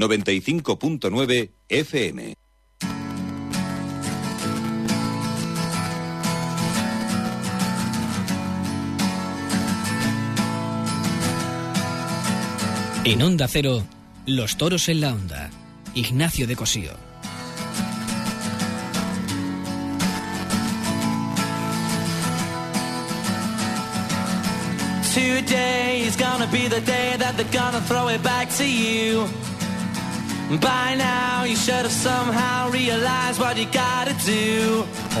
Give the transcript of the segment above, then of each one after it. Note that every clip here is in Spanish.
95.9 FM. En Onda Cero, Los Toros en la Onda. Ignacio de Cosío. Today is gonna be the day that they're gonna throw it back to you.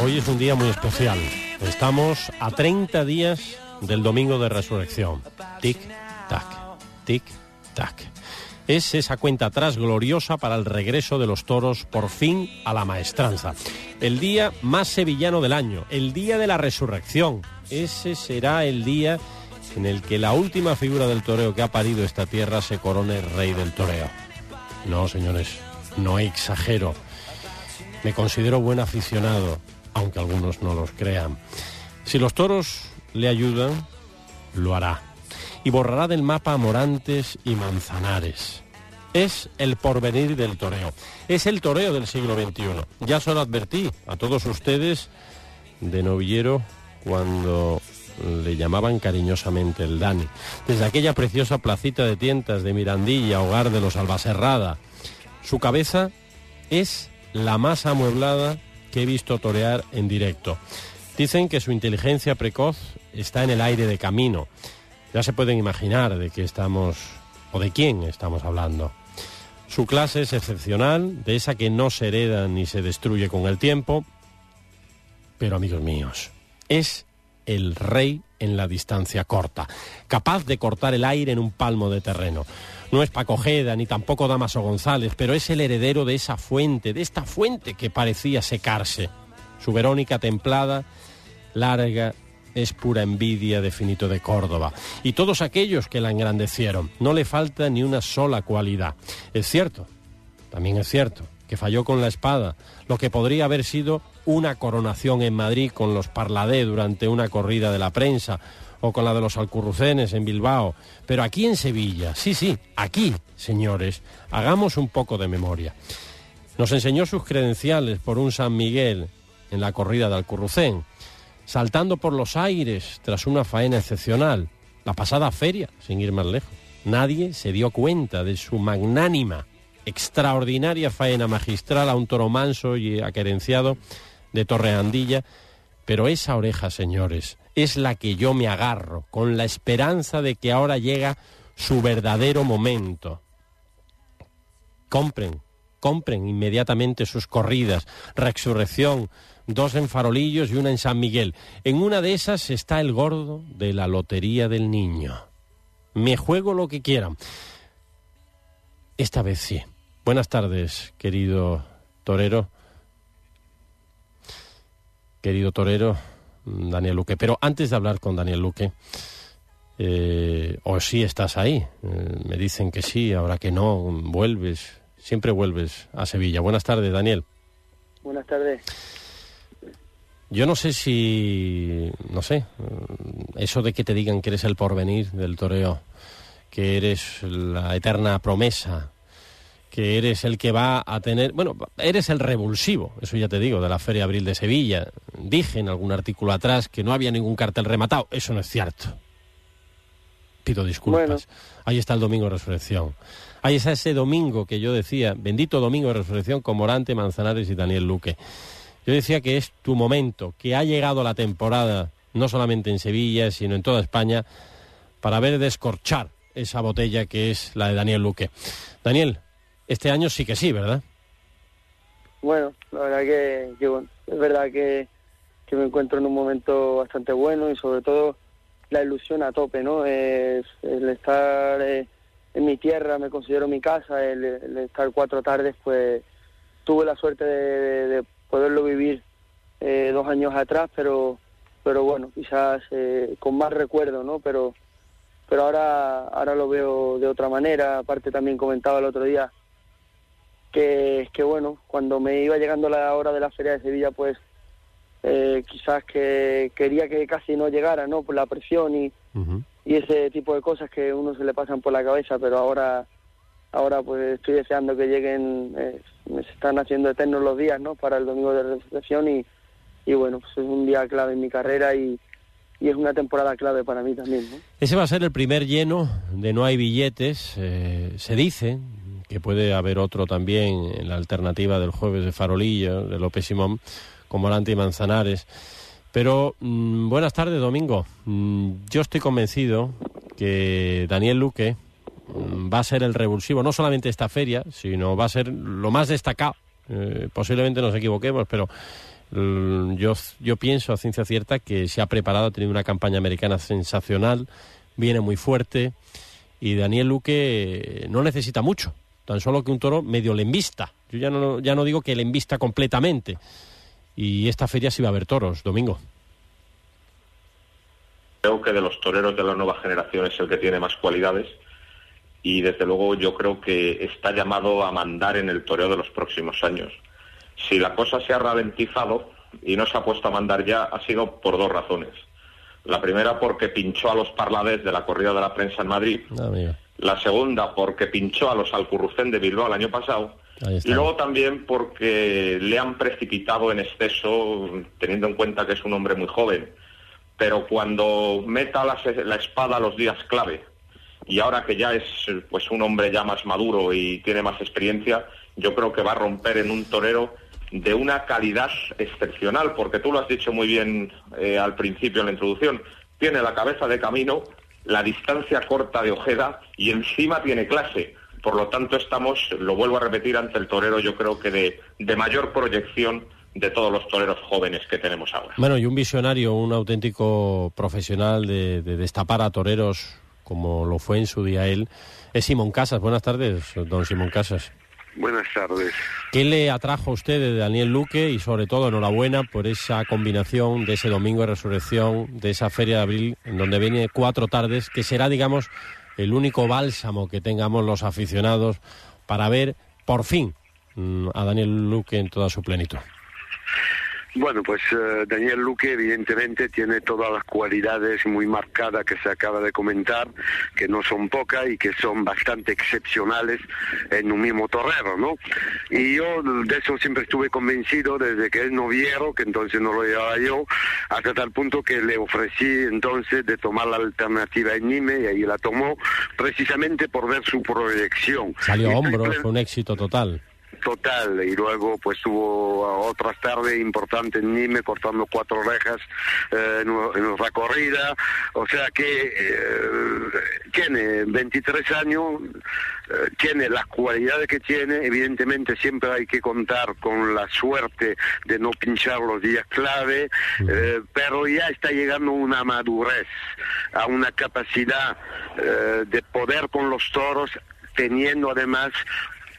Hoy es un día muy especial. Estamos a 30 días del domingo de resurrección. Tic, tac, tic, tac. Es esa cuenta atrás gloriosa para el regreso de los toros por fin a la maestranza. El día más sevillano del año, el día de la resurrección. Ese será el día en el que la última figura del toreo que ha parido esta tierra se corone rey del toreo. No, señores, no exagero. Me considero buen aficionado, aunque algunos no los crean. Si los toros le ayudan, lo hará. Y borrará del mapa Morantes y Manzanares. Es el porvenir del toreo. Es el toreo del siglo XXI. Ya se lo advertí a todos ustedes de novillero cuando le llamaban cariñosamente el Dani. Desde aquella preciosa placita de tientas de Mirandilla, hogar de los Albaserrada. Su cabeza es la más amueblada que he visto torear en directo. Dicen que su inteligencia precoz está en el aire de camino. Ya se pueden imaginar de qué estamos o de quién estamos hablando. Su clase es excepcional, de esa que no se hereda ni se destruye con el tiempo. Pero amigos míos, es el rey en la distancia corta, capaz de cortar el aire en un palmo de terreno. No es Paco Ojeda ni tampoco Damaso González, pero es el heredero de esa fuente, de esta fuente que parecía secarse. Su Verónica templada, larga, es pura envidia de Finito de Córdoba. Y todos aquellos que la engrandecieron, no le falta ni una sola cualidad. Es cierto, también es cierto, que falló con la espada, lo que podría haber sido una coronación en Madrid con los Parladé durante una corrida de la prensa o con la de los Alcurrucenes en Bilbao, pero aquí en Sevilla, sí, sí, aquí, señores, hagamos un poco de memoria. Nos enseñó sus credenciales por un San Miguel en la corrida de Alcurrucén, saltando por los aires tras una faena excepcional, la pasada feria, sin ir más lejos. Nadie se dio cuenta de su magnánima, extraordinaria faena magistral a un toro manso y aquerenciado de Torreandilla, pero esa oreja, señores, es la que yo me agarro, con la esperanza de que ahora llega su verdadero momento. Compren, compren inmediatamente sus corridas, Resurrección, dos en Farolillos y una en San Miguel. En una de esas está el gordo de la Lotería del Niño. Me juego lo que quieran. Esta vez sí. Buenas tardes, querido torero querido torero Daniel Luque. Pero antes de hablar con Daniel Luque, eh, o si estás ahí, eh, me dicen que sí, ahora que no, vuelves, siempre vuelves a Sevilla. Buenas tardes, Daniel. Buenas tardes. Yo no sé si, no sé, eso de que te digan que eres el porvenir del toreo, que eres la eterna promesa, que eres el que va a tener, bueno, eres el revulsivo, eso ya te digo, de la Feria Abril de Sevilla. Dije en algún artículo atrás que no había ningún cartel rematado, eso no es cierto. Pido disculpas. Ahí está el Domingo de Resurrección. Ahí está ese domingo que yo decía, bendito Domingo de Resurrección con Morante, Manzanares y Daniel Luque. Yo decía que es tu momento, que ha llegado la temporada, no solamente en Sevilla, sino en toda España, para ver descorchar esa botella que es la de Daniel Luque. Daniel, este año sí que sí, ¿verdad? Bueno, la verdad que, es verdad que, me encuentro en un momento bastante bueno y sobre todo la ilusión a tope, ¿no? Es el estar eh, en mi tierra, me considero mi casa, el, estar cuatro tardes, pues tuve la suerte de, poderlo vivir eh, dos años atrás, pero pero bueno, quizás eh, con más recuerdo, ¿no? Pero pero ahora ahora lo veo de otra manera. Aparte también comentaba el otro día que, que bueno, cuando me iba llegando la hora de la Feria de Sevilla, pues eh, quizás que quería que casi no llegara, ¿no? Por la presión y, y ese tipo de cosas que uno se le pasan por la cabeza, pero ahora ahora pues estoy deseando que lleguen, eh, me se están haciendo eternos los días, ¿no? Para el domingo de resurrección y, y bueno, pues es un día clave en mi carrera y, y es una temporada clave para mí también. ¿no? Ese va a ser el primer lleno de No hay billetes. Eh, se dice que puede haber otro también en la alternativa del jueves de Farolillo, de López Simón, con Volante y Manzanares. Pero mm, buenas tardes, Domingo. Mm, yo estoy convencido que Daniel Luque mm, va a ser el revulsivo, no solamente esta feria, sino va a ser lo más destacado. Eh, posiblemente nos equivoquemos, pero yo, yo pienso a ciencia cierta que se ha preparado, ha tenido una campaña americana sensacional, viene muy fuerte y Daniel Luque no necesita mucho, tan solo que un toro medio le envista. Yo ya no, ya no digo que le envista completamente. Y esta feria sí va a haber toros, Domingo. Creo que de los toreros de la nueva generación es el que tiene más cualidades y desde luego yo creo que está llamado a mandar en el toreo de los próximos años. Si la cosa se ha ralentizado y no se ha puesto a mandar ya, ha sido por dos razones. La primera porque pinchó a los parlades de la corrida de la prensa en Madrid. La segunda porque pinchó a los Alcurrucén de Bilbao el año pasado. Y luego también porque le han precipitado en exceso, teniendo en cuenta que es un hombre muy joven. Pero cuando meta la, la espada los días clave, y ahora que ya es pues un hombre ya más maduro y tiene más experiencia, yo creo que va a romper en un torero de una calidad excepcional, porque tú lo has dicho muy bien eh, al principio en la introducción, tiene la cabeza de camino, la distancia corta de Ojeda y encima tiene clase. Por lo tanto, estamos, lo vuelvo a repetir, ante el torero yo creo que de, de mayor proyección de todos los toreros jóvenes que tenemos ahora. Bueno, y un visionario, un auténtico profesional de, de destapar a toreros como lo fue en su día él, es Simón Casas. Buenas tardes, don Simón Casas. Buenas tardes. ¿Qué le atrajo a usted de Daniel Luque y sobre todo enhorabuena por esa combinación de ese domingo de resurrección, de esa feria de abril, en donde viene cuatro tardes, que será, digamos, el único bálsamo que tengamos los aficionados para ver por fin mm, a Daniel Luque en toda su plenitud? Bueno, pues eh, Daniel Luque evidentemente tiene todas las cualidades muy marcadas que se acaba de comentar, que no son pocas y que son bastante excepcionales en un mismo torrero, ¿no? Y yo de eso siempre estuve convencido desde que él no vieron, que entonces no lo llevaba yo, hasta tal punto que le ofrecí entonces de tomar la alternativa en Nime y ahí la tomó precisamente por ver su proyección. Salió a hombros, fue un éxito total total. Y luego pues tuvo otras tardes importantes en Nime cortando cuatro orejas eh, en, nuestra corrida. O sea que eh, tiene 23 años eh, tiene las cualidades que tiene. Evidentemente siempre hay que contar con la suerte de no pinchar los días clave pero ya está llegando a una madurez a una capacidad de poder con los toros teniendo además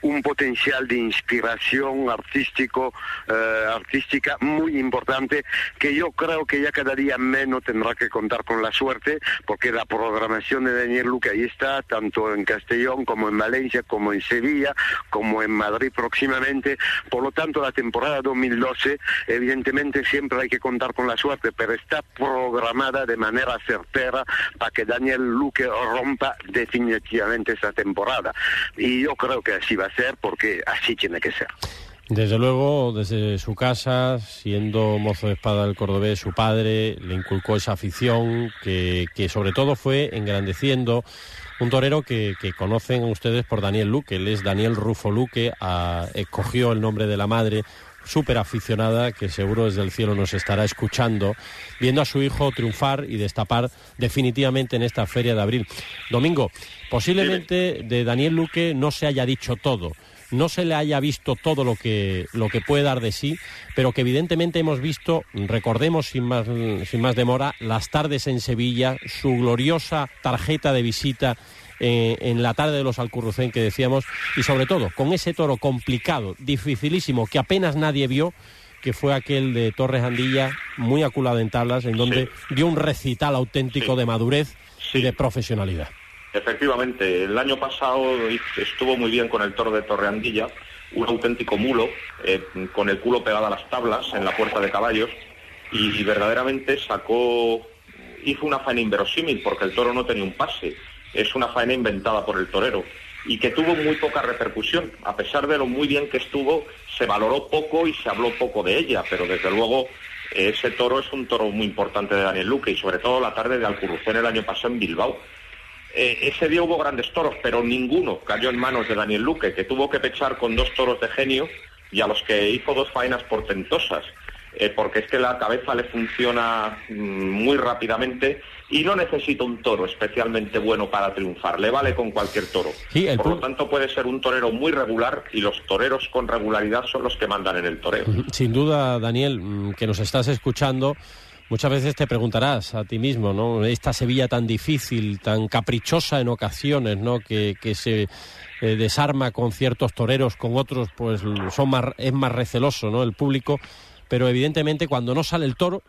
un potencial de inspiración artístico, eh, artística muy importante que yo creo que ya cada día menos tendrá que contar con la suerte porque la programación de Daniel Luque ahí está, tanto en Castellón como en Valencia, como en Sevilla, como en Madrid próximamente. Por lo tanto, la temporada 2012 evidentemente siempre hay que contar con la suerte, pero está programada de manera certera para que Daniel Luque rompa definitivamente esta temporada. Y yo creo que así va porque así tiene que ser. Desde luego, desde su casa, siendo mozo de espada del cordobés, su padre le inculcó esa afición que, que sobre todo fue engrandeciendo un torero que, que, conocen ustedes por Daniel Luque, él es Daniel Rufo Luque, escogió el nombre de la madre, súper aficionada, que seguro desde el cielo nos estará escuchando, viendo a su hijo triunfar y destapar definitivamente en esta feria de abril. Domingo, posiblemente de Daniel Luque no se haya dicho todo no se le haya visto todo lo que, lo que puede dar de sí, pero que evidentemente hemos visto, recordemos sin más, sin más demora, las tardes en Sevilla, su gloriosa tarjeta de visita eh, en la tarde de los Alcurrucén que decíamos, y sobre todo con ese toro complicado, dificilísimo, que apenas nadie vio, que fue aquel de Torres Andilla, muy aculado en tablas, en donde dio un recital auténtico de madurez y de profesionalidad. Efectivamente, el año pasado estuvo muy bien con el toro de Torre Andilla, un auténtico mulo, eh, con el culo pegado a las tablas en la puerta de caballos, y, y verdaderamente sacó, hizo una faena inverosímil, porque el toro no tenía un pase, es una faena inventada por el torero. y que tuvo muy poca repercusión. A pesar de lo muy bien que estuvo, se valoró poco y se habló poco de ella, pero desde luego ese toro es un toro muy importante de Daniel Luque y sobre todo la tarde de Alcurrucén el año pasado en Bilbao. Eh, ese día hubo grandes toros, pero ninguno cayó en manos de Daniel Luque, que tuvo que pechar con dos toros de genio y a los que hizo dos faenas portentosas. Eh, porque es que la cabeza le funciona mm, muy rápidamente y no necesita un toro especialmente bueno para triunfar, le vale con cualquier toro. Por lo tanto puede ser un torero muy regular y los toreros con regularidad son los que mandan en el toreo. Sin duda, Daniel, mm, que nos estás escuchando, muchas veces te preguntarás a ti mismo, ¿no? Esta Sevilla tan difícil, tan caprichosa en ocasiones, ¿no? Que, se eh, desarma con ciertos toreros, con otros, pues son más, es más receloso, ¿no? El público pero evidentemente cuando no sale el toro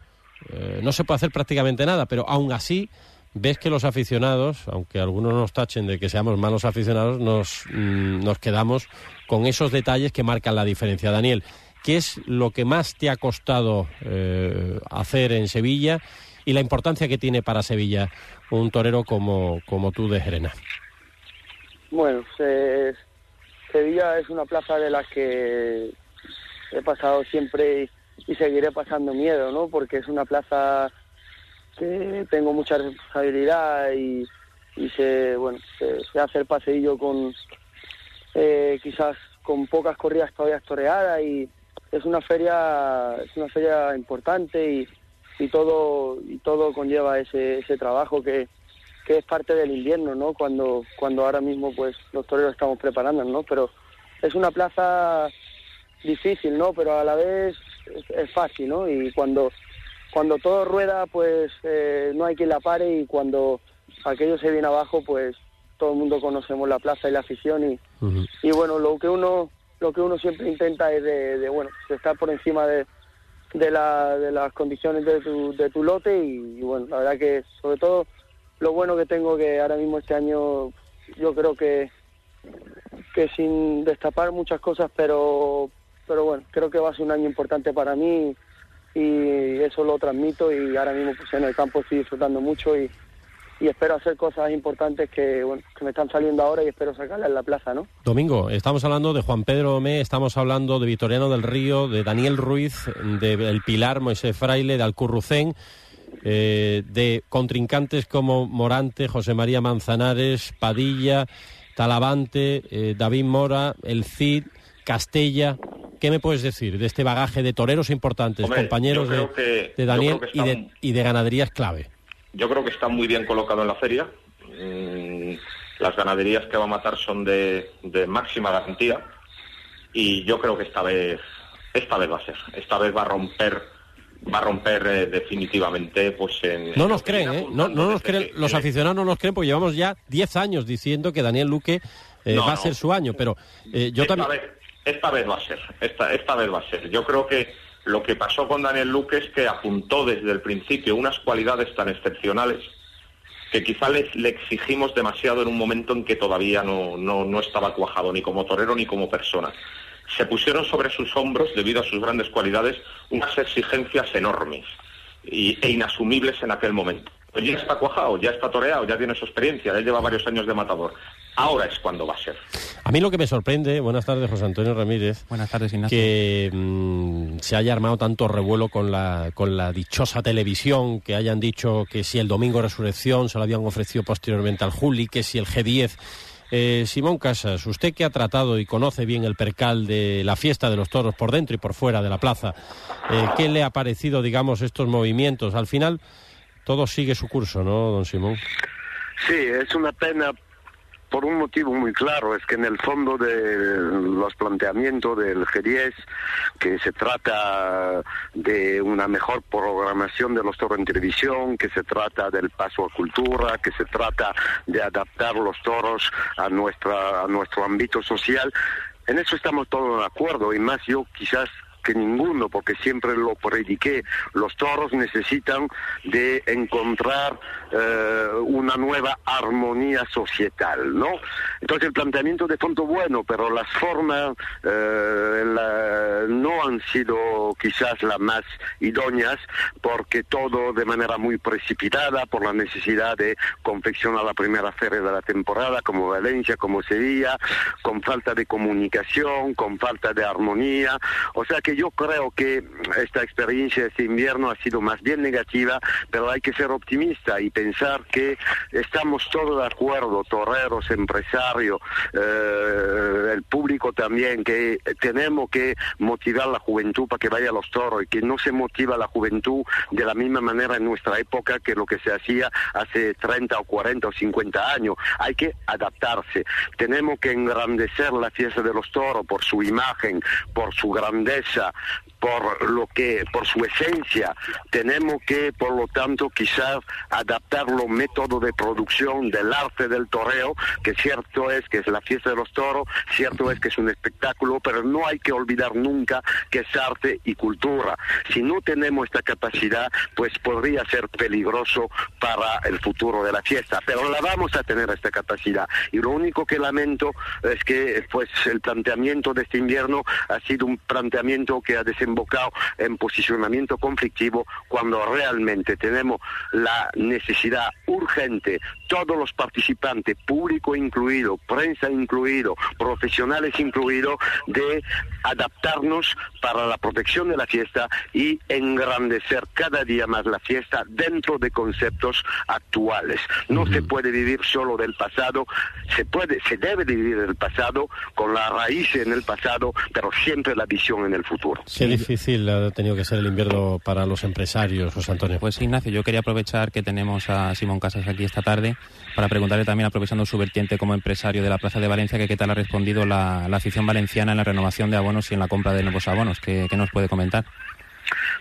eh, no se puede hacer prácticamente nada, pero aún así ves que los aficionados, aunque algunos nos tachen de que seamos malos aficionados, nos, mm, nos quedamos con esos detalles que marcan la diferencia. Daniel, ¿qué es lo que más te ha costado eh, hacer en Sevilla y la importancia que tiene para Sevilla un torero como, como tú de Gerena? Bueno, Sevilla es una plaza de la que he pasado siempre y seguiré pasando miedo, ¿no? Porque es una plaza que tengo mucha responsabilidad y, y se, bueno, se, hace el paseillo con eh, quizás con pocas corridas todavía toreadas y es una feria es una feria importante y, y todo y todo conlleva ese, ese trabajo que, que es parte del invierno, ¿no? Cuando cuando ahora mismo pues los toreros estamos preparándonos, ¿no? Pero es una plaza difícil, ¿no? Pero a la vez es, fácil, ¿no? Y cuando, cuando todo rueda, pues eh, no hay quien la pare y cuando aquello se viene abajo, pues todo el mundo conocemos la plaza y la afición y, y bueno, lo que uno lo que uno siempre intenta es de, bueno, estar por encima de, de, la, de las condiciones de tu, de tu lote y, bueno, la verdad que sobre todo lo bueno que tengo que ahora mismo este año yo creo que que sin destapar muchas cosas, pero pero bueno, creo que va a ser un año importante para mí y eso lo transmito y ahora mismo pues en el campo estoy disfrutando mucho y, espero hacer cosas importantes que, bueno, que me están saliendo ahora y espero sacarlas en la plaza, ¿no? Domingo, estamos hablando de Juan Pedro Omé, estamos hablando de Vitoriano del Río, de Daniel Ruiz, de El Pilar, Moisés Fraile, de Alcurrucén, eh, de contrincantes como Morante, José María Manzanares, Padilla, Talavante, eh, David Mora, El Cid, Castella, ¿Qué me puedes decir de este bagaje de toreros importantes, compañeros de, Daniel y, de, ganaderías clave? Yo creo que está muy bien colocado en la feria. Mm, las ganaderías que va a matar son de, máxima garantía y yo creo que esta vez esta vez va a ser. Esta vez va a romper va a romper eh, definitivamente pues en no nos creen ¿eh? no, nos creen los aficionados no nos creen porque llevamos ya 10 años diciendo que Daniel Luque eh, va a ser su año pero yo también esta vez va a ser, esta, esta vez va a ser. Yo creo que lo que pasó con Daniel Luque es que apuntó desde el principio unas cualidades tan excepcionales que quizá le, le exigimos demasiado en un momento en que todavía no, no, no estaba cuajado ni como torero ni como persona. Se pusieron sobre sus hombros, debido a sus grandes cualidades, unas exigencias enormes e inasumibles en aquel momento. Pues ya está cuajado, ya está toreado, ya tiene su experiencia, ya lleva varios años de matador. Ahora es cuando va a ser. A mí lo que me sorprende, buenas tardes José Antonio Ramírez, buenas tardes Ignacio, que mm, se haya armado tanto revuelo con la, con la dichosa televisión, que hayan dicho que si el domingo resurrección se lo habían ofrecido posteriormente al Juli, que si el G10 eh, Simón Casas, usted que ha tratado y conoce bien el percal de la fiesta de los toros por dentro y por fuera de la plaza, eh, ¿qué le ha parecido, digamos, estos movimientos? Al final, todo sigue su curso, ¿no, don Simón? Sí, es una pena por un motivo muy claro, es que en el fondo de los planteamientos del G10, que se trata de una mejor programación de los toros en televisión, que se trata del paso a cultura, que se trata de adaptar los toros a, nuestra, a nuestro ámbito social, en eso estamos todos de acuerdo y más yo quizás que ninguno, porque siempre lo prediqué, los toros necesitan de encontrar eh, una nueva armonía societal, ¿no? Entonces el planteamiento de fondo bueno, pero las formas eh, no han sido quizás las más idóneas, porque todo de manera muy precipitada, por la necesidad de confeccionar la primera feria de la temporada, como Valencia, como Sevilla, con falta de comunicación, con falta de armonía. O sea que yo creo que esta experiencia este invierno ha sido más bien negativa, pero hay que ser optimista y pensar que estamos todos de acuerdo, toreros, empresarios, eh, el público también, que tenemos que motivar la juventud para que vaya a los toros y que no se motiva la juventud de la misma manera en nuestra época que lo que se hacía hace 30 o 40 o 50 años. Hay que adaptarse. Tenemos que engrandecer la fiesta de los toros por su imagen, por su grandeza, 对。Por lo que, por su esencia, tenemos que, por lo tanto, quizás adaptar los métodos de producción del arte del toreo, que cierto es que es la fiesta de los toros, cierto es que es un espectáculo, pero no hay que olvidar nunca que es arte y cultura. Si no tenemos esta capacidad, pues podría ser peligroso para el futuro de la fiesta, pero la vamos a tener esta capacidad. Y lo único que lamento es que, pues, el planteamiento de este invierno ha sido un planteamiento que ha desempeñado invocado en posicionamiento conflictivo cuando realmente tenemos la necesidad urgente, todos los participantes, público incluido, prensa incluido, profesionales incluidos, de adaptarnos para la protección de la fiesta y engrandecer cada día más la fiesta dentro de conceptos actuales. No se puede vivir solo del pasado, se puede, se debe vivir del pasado con la raíz en el pasado, pero siempre la visión en el futuro difícil ha tenido que ser el invierno para los empresarios, José Antonio. Pues Ignacio, yo quería aprovechar que tenemos a Simón Casas aquí esta tarde para preguntarle también, aprovechando su vertiente como empresario de la Plaza de Valencia, que qué tal ha respondido la, afición valenciana en la renovación de abonos y en la compra de nuevos abonos. ¿Qué, qué nos puede comentar?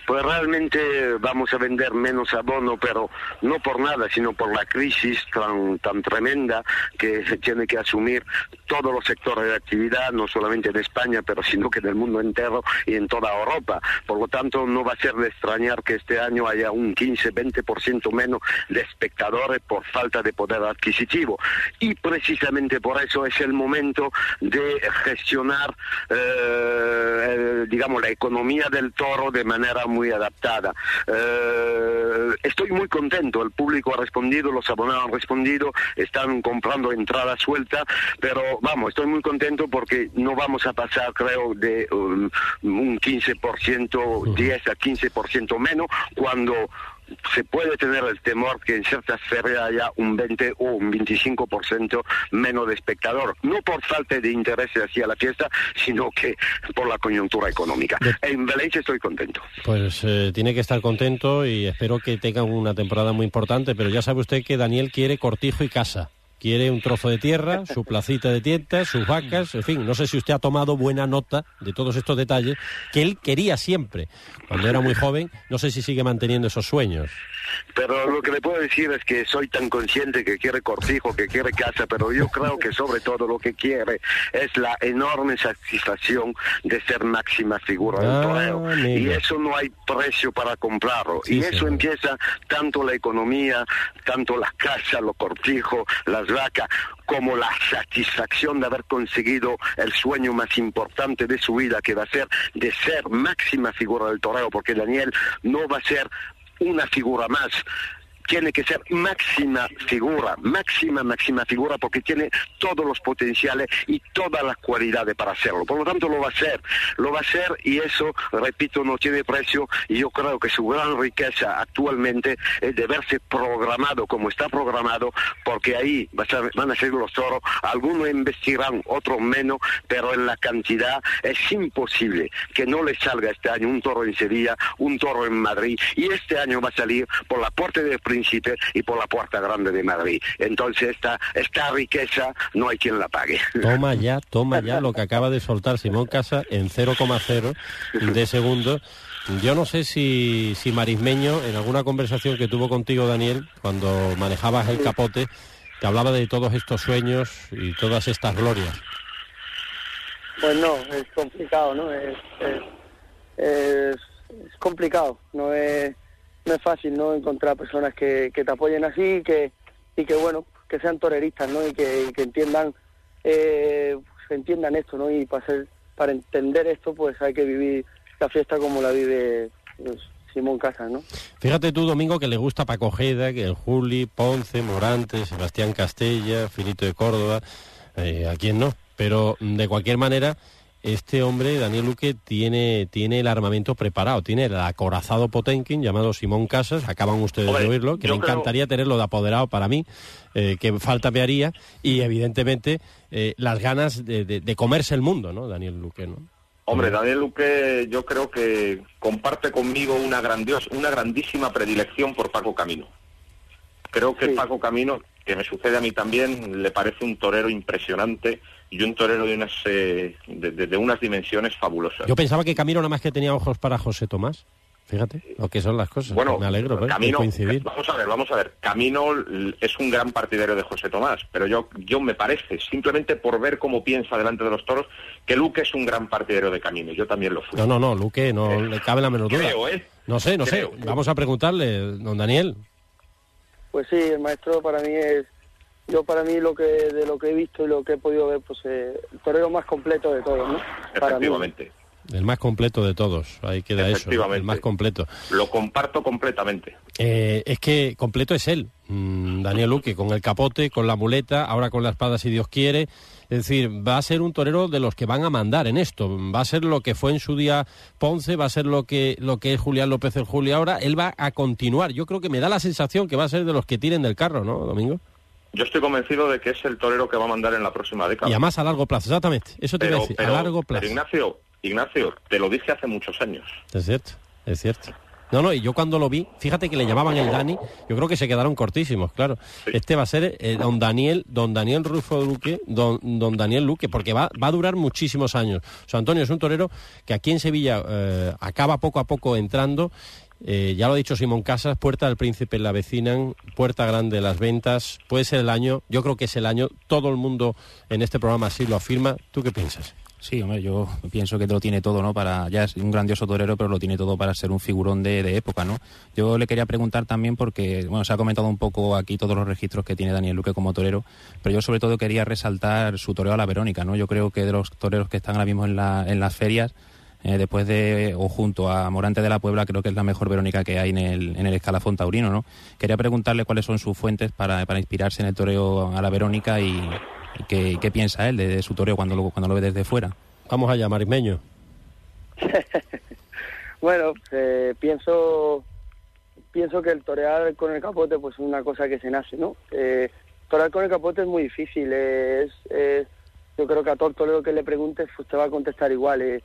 Pues realmente vamos a vender menos abono, pero no por nada, sino por la crisis tan, tan tremenda que se tiene que asumir todos los sectores de actividad, no solamente en España, pero sino que en el mundo entero y en toda Europa. Por lo tanto, no va a ser de extrañar que este año haya un 15-20% menos de espectadores por falta de poder adquisitivo. Y precisamente por eso es el momento de gestionar, eh, digamos, la economía del toro de manera muy adaptada. Eh, estoy muy contento, el público ha respondido, los abonados han respondido, están comprando entrada suelta, pero vamos, estoy muy contento porque no vamos a pasar, creo, de um, un 15%, 10 a 15% menos, cuando se puede tener el temor que en ciertas ferias haya un 20 o un 25% menos de espectador, no por falta de interés hacia la fiesta, sino que por la coyuntura económica. En Valencia estoy contento. Pues eh, tiene que estar contento y espero que tengan una temporada muy importante, pero ya sabe usted que Daniel quiere cortijo y casa quiere un trozo de tierra, su placita de tientas, sus vacas, en fin, no sé si usted ha tomado buena nota de todos estos detalles que él quería siempre cuando era muy joven, no sé si sigue manteniendo esos sueños. Pero lo que le puedo decir es que soy tan consciente que quiere cortijo, que quiere casa, pero yo creo que sobre todo lo que quiere es la enorme satisfacción de ser máxima figura del ah, torneo. Y eso no hay precio para comprarlo. y eso empieza tanto la economía, tanto la casa, los cortijos, las vacas, como la satisfacción de haber conseguido el sueño más importante de su vida, que va a ser de ser máxima figura del torneo, porque Daniel no va a ser una figura más tiene que ser máxima figura, máxima, máxima figura, porque tiene todos los potenciales y todas las cualidades para hacerlo. Por lo tanto, lo va a hacer, lo va a hacer y eso, repito, no tiene precio y yo creo que su gran riqueza actualmente es de verse programado como está programado, porque ahí van a ser los toros, algunos investirán, otros menos, pero en la cantidad es imposible que no le salga este año un toro en Sevilla, un toro en Madrid, y este año va a salir por la puerta de y por la Puerta Grande de Madrid. Entonces esta, esta riqueza no hay quien la pague. Toma ya, toma ya lo que acaba de soltar Simón Casa en 0,0 de segundos. Yo no sé si, si Marismeño, en alguna conversación que tuvo contigo, Daniel, cuando manejabas el capote, te hablaba de todos estos sueños y todas estas glorias. Pues no, es complicado, ¿no? Es, es, complicado, no es, es fácil no encontrar personas que, que te apoyen así y que, y que bueno, que sean toreristas, ¿no? Y que, que entiendan, eh, entiendan esto, ¿no? Y para, ser, para entender esto, pues hay que vivir la fiesta como la vive pues, Simón Casas, ¿no? Fíjate tú, Domingo, que le gusta Paco Ojeda, que el Juli, Ponce, Morante, Sebastián Castella, Filito de Córdoba, eh, a quién no. Pero de cualquier manera, este hombre, Daniel Luque, tiene, tiene el armamento preparado, tiene el acorazado Potenkin llamado Simón Casas, acaban ustedes de oírlo, que me encantaría tenerlo de apoderado para mí, eh, que falta me haría, y evidentemente eh, las ganas de, de, comerse el mundo, ¿no? Daniel Luque, ¿no? Hombre, Daniel Luque yo creo que comparte conmigo una, grandios, una grandísima predilección por Paco Camino. Creo que Paco Camino, que me sucede a mí también, le parece un torero impresionante y un torero de unas, eh, de, unas dimensiones fabulosas. Yo pensaba que Camino nada más que tenía ojos para José Tomás. Fíjate lo que son las cosas. Bueno, me alegro ¿eh? Camino, coincidir. Vamos a ver, vamos a ver. Camino es un gran partidario de José Tomás, pero yo, yo me parece, simplemente por ver cómo piensa delante de los toros, que Luque es un gran partidario de Camino. Yo también lo fui. No, no, no, Luque no eh, le cabe la menor duda. ¿eh? No sé, no sé. Vamos a preguntarle, don Daniel. Pues sí, el maestro para mí es yo para mí lo que de lo que he visto y lo que he podido ver pues eh, el torero más completo de todos no efectivamente el más completo de todos ahí queda eso el más completo lo comparto completamente eh, es que completo es él mm, Daniel Luque con el capote con la muleta ahora con la espada si Dios quiere es decir, va a ser un torero de los que van a mandar en esto. Va a ser lo que fue en su día Ponce, va a ser lo que, lo que es Julián López el Julio ahora. Él va a continuar. Yo creo que me da la sensación que va a ser de los que tiren del carro, ¿no, Domingo? Yo estoy convencido de que es el torero que va a mandar en la próxima década. Y además a largo plazo, exactamente. Eso te iba a decir, a largo plazo. Pero Ignacio, Ignacio, te lo dije hace muchos años. Es cierto, es cierto. No, no, y yo cuando lo vi, fíjate que le llamaban el Dani, yo creo que se quedaron cortísimos, claro. Este va a ser eh, don Daniel, don Daniel Rufo Luque, don, don Daniel Luque, porque va, va a durar muchísimos años. O sea, Antonio es un torero que aquí en Sevilla eh, acaba poco a poco entrando eh, ya lo ha dicho Simón Casas, Puerta del Príncipe la vecinan, Puerta Grande las ventas, puede ser el año, yo creo que es el año, todo el mundo en este programa así lo afirma. ¿Tú qué piensas? Sí, hombre, yo pienso que lo tiene todo, ¿no? Para, ya es un grandioso torero, pero lo tiene todo para ser un figurón de, época, ¿no? Yo le quería preguntar también porque, bueno, se ha comentado un poco aquí todos los registros que tiene Daniel Luque como torero, pero yo sobre todo quería resaltar su toreo a la Verónica, ¿no? Yo creo que de los toreros que están ahora mismo en, la, en las ferias, eh, después de, o junto a Morante de la Puebla, creo que es la mejor Verónica que hay en el, en el escalafón taurino, ¿no? Quería preguntarle cuáles son sus fuentes para, para inspirarse en el toreo a la Verónica y, qué, piensa él de, su toreo cuando lo, cuando lo ve desde fuera. Vamos allá, Marismeño. bueno, eh, pienso pienso que el torear con el capote pues es una cosa que se nace, ¿no? Eh, torear con el capote es muy difícil, es, yo creo que a todo torero que le preguntes pues te va a contestar igual. Eh,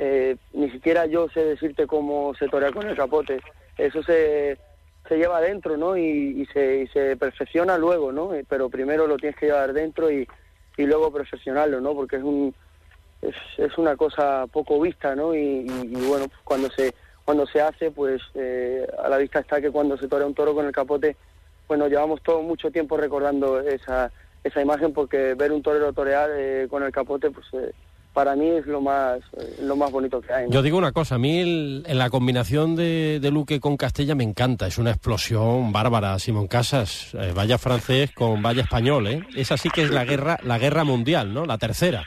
eh, ni siquiera yo sé decirte cómo se torea con el capote. Eso se, se lleva adentro, ¿no? Y, se, se, perfecciona luego, ¿no? Eh, pero primero lo tienes que llevar dentro y, y luego perfeccionarlo, ¿no? Porque es un es, es una cosa poco vista, ¿no? Y, bueno, cuando se cuando se hace, pues eh, a la vista está que cuando se torea un toro con el capote, bueno, llevamos todo mucho tiempo recordando esa esa imagen porque ver un torero torear con el capote, pues para mí es lo más lo más bonito que hay. Yo digo una cosa, a mí en la combinación de, Luque con Castella me encanta, es una explosión bárbara, Simón Casas, eh, vaya francés con vaya español, ¿eh? Esa sí que es la guerra, la guerra mundial, ¿no? La tercera.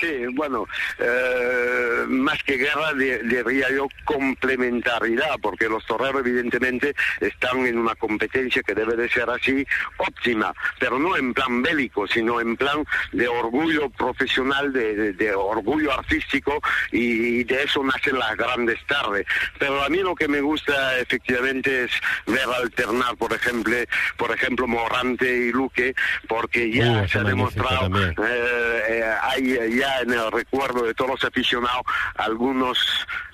Sí, bueno, eh, más que guerra diría yo complementariedad, porque los toreros evidentemente están en una competencia que debe de ser así óptima, pero no en plan bélico, sino en plan de orgullo profesional, de, orgullo artístico y, de eso nacen las grandes tardes. Pero a mí lo que me gusta efectivamente es ver alternar, por ejemplo, por ejemplo Morante y Luque, porque ya se ha demostrado, eh, eh, hay ya en el recuerdo de todos los aficionados algunos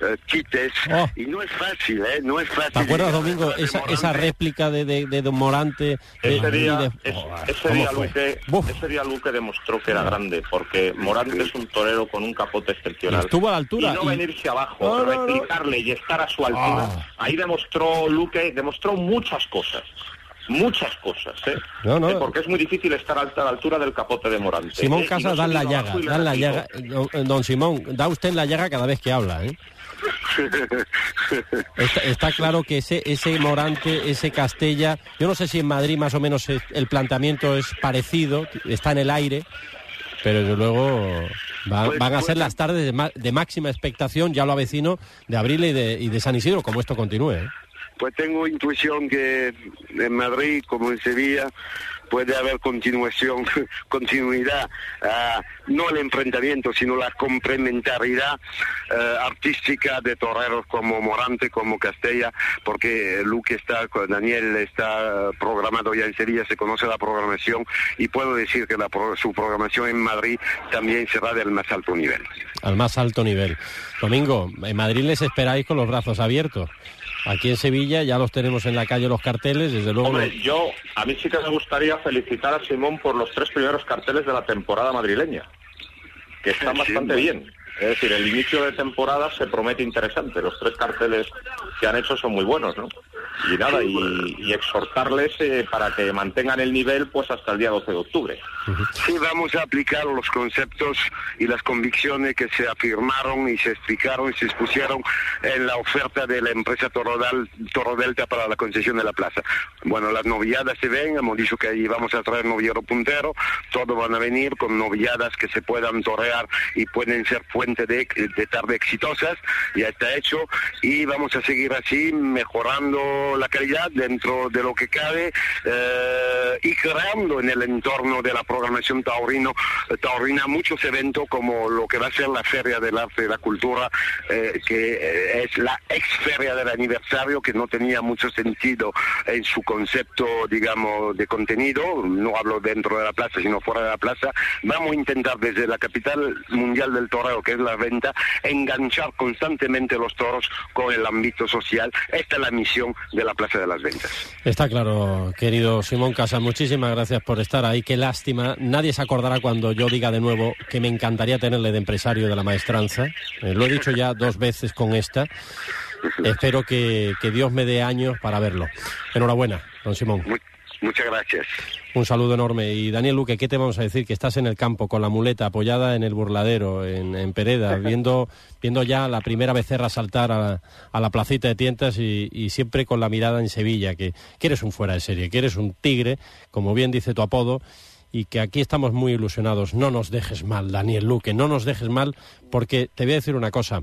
eh, quites oh. y no es fácil, ¿eh? No es fácil. ¿Te acuerdas, Domingo, esa, esa réplica de, de, Don Morante? Ese día, ese, día Luque, ese día Luque demostró que era grande, porque Morante es un torero con un capote excepcional. estuvo a la altura. Y no venirse abajo, replicarle y estar a su altura. Ah. Ahí demostró Luque, demostró muchas cosas muchas cosas, ¿eh? ¿eh? porque es muy difícil estar a la altura del capote de Morante. Simón ¿eh? Casas da la llaga, da la llaga. Don, Simón, da usted la llaga cada vez que habla, ¿eh? Está, claro que ese, ese Morante, ese Castella, yo no sé si en Madrid más o menos el planteamiento es parecido, está en el aire, pero desde luego pues van a ser las tardes de, máxima expectación, ya lo avecino, de abril y de, y de San Isidro, como esto continúe. ¿eh? Pues tengo intuición que en Madrid, como en Sevilla, puede haber continuación, continuidad, ah, no el enfrentamiento, sino la complementariedad eh, artística de toreros como Morante, como Castella, porque Luque está, Daniel está programado ya en Sevilla, se conoce la programación y puedo decir que la, su programación en Madrid también será del más alto nivel. Al más alto nivel. Domingo, en Madrid les esperáis con los brazos abiertos. Aquí en Sevilla ya los tenemos en la calle los carteles, desde luego. Hombre, yo a mí sí que me gustaría felicitar a Simón por los tres primeros carteles de la temporada madrileña, que están bastante bien. Es decir, el inicio de temporada se promete interesante. Los tres carteles que han hecho son muy buenos, ¿no? Y nada, y, exhortarles eh, para que mantengan el nivel pues hasta el día 12 de octubre. Sí, vamos a aplicar los conceptos y las convicciones que se afirmaron y se explicaron y se expusieron en la oferta de la empresa Toro, Delta para la concesión de la plaza. Bueno, las novilladas se ven, hemos dicho que ahí vamos a traer novillero puntero, todos van a venir con novilladas que se puedan torear y pueden ser fuente de, tarde exitosas, ya está hecho, y vamos a seguir así mejorando la calidad dentro de lo que cabe eh, y creando en el entorno de la programación taurino, taurina muchos eventos como lo que va a ser la Feria del Arte y la Cultura, eh, que eh, es la ex Feria del Aniversario, que no tenía mucho sentido en su concepto, digamos, de contenido, no hablo dentro de la plaza, sino fuera de la plaza. Vamos a intentar desde la capital mundial del toreo, que es la venta, enganchar constantemente los toros con el ámbito social. Esta es la misión de la Plaza de las Ventas. Está claro, querido Simón Casa, muchísimas gracias por estar ahí. Qué lástima nadie se acordará cuando yo diga de nuevo que me encantaría tenerle de empresario de la maestranza. Eh, lo he dicho ya dos veces con esta. Espero que, Dios me dé años para verlo. Enhorabuena, don Simón. Muchas gracias. Un saludo enorme. Y Daniel Luque, ¿qué te vamos a decir? Que estás en el campo con la muleta apoyada en el burladero, en, Pereda, viendo, viendo ya la primera becerra saltar a, la placita de tientas y, siempre con la mirada en Sevilla, que, que eres un fuera de serie, que eres un tigre, como bien dice tu apodo, y que aquí estamos muy ilusionados. No nos dejes mal, Daniel Luque, no nos dejes mal, porque te voy a decir una cosa.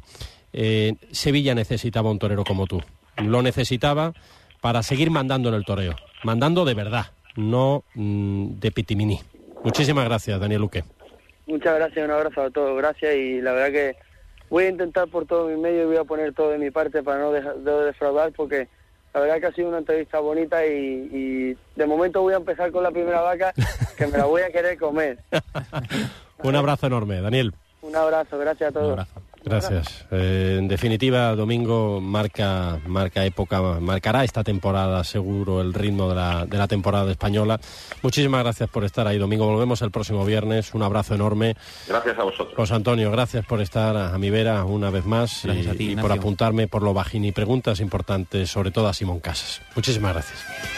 Eh, Sevilla necesitaba un torero como tú. Lo necesitaba para seguir mandando en el toreo. Mandando de verdad, no mm, de pitimini. Muchísimas gracias, Daniel Luque. Muchas gracias, un abrazo a todos. Gracias y la verdad que voy a intentar por todo mi medio y voy a poner todo de mi parte para no defraudar porque la verdad que ha sido una entrevista bonita y, de momento voy a empezar con la primera vaca, que me la voy a querer comer. Un abrazo enorme, Daniel. Un abrazo, gracias a todos. Gracias. Eh, en definitiva, Domingo marca, marca época, marcará esta temporada seguro el ritmo de la, de la temporada española. Muchísimas gracias por estar ahí, Domingo. Volvemos el próximo viernes. Un abrazo enorme. Gracias a vosotros. José Antonio, gracias por estar a, mi vera una vez más y, y por apuntarme por lo bajín y preguntas importantes, sobre todo a Simón Casas. Muchísimas gracias.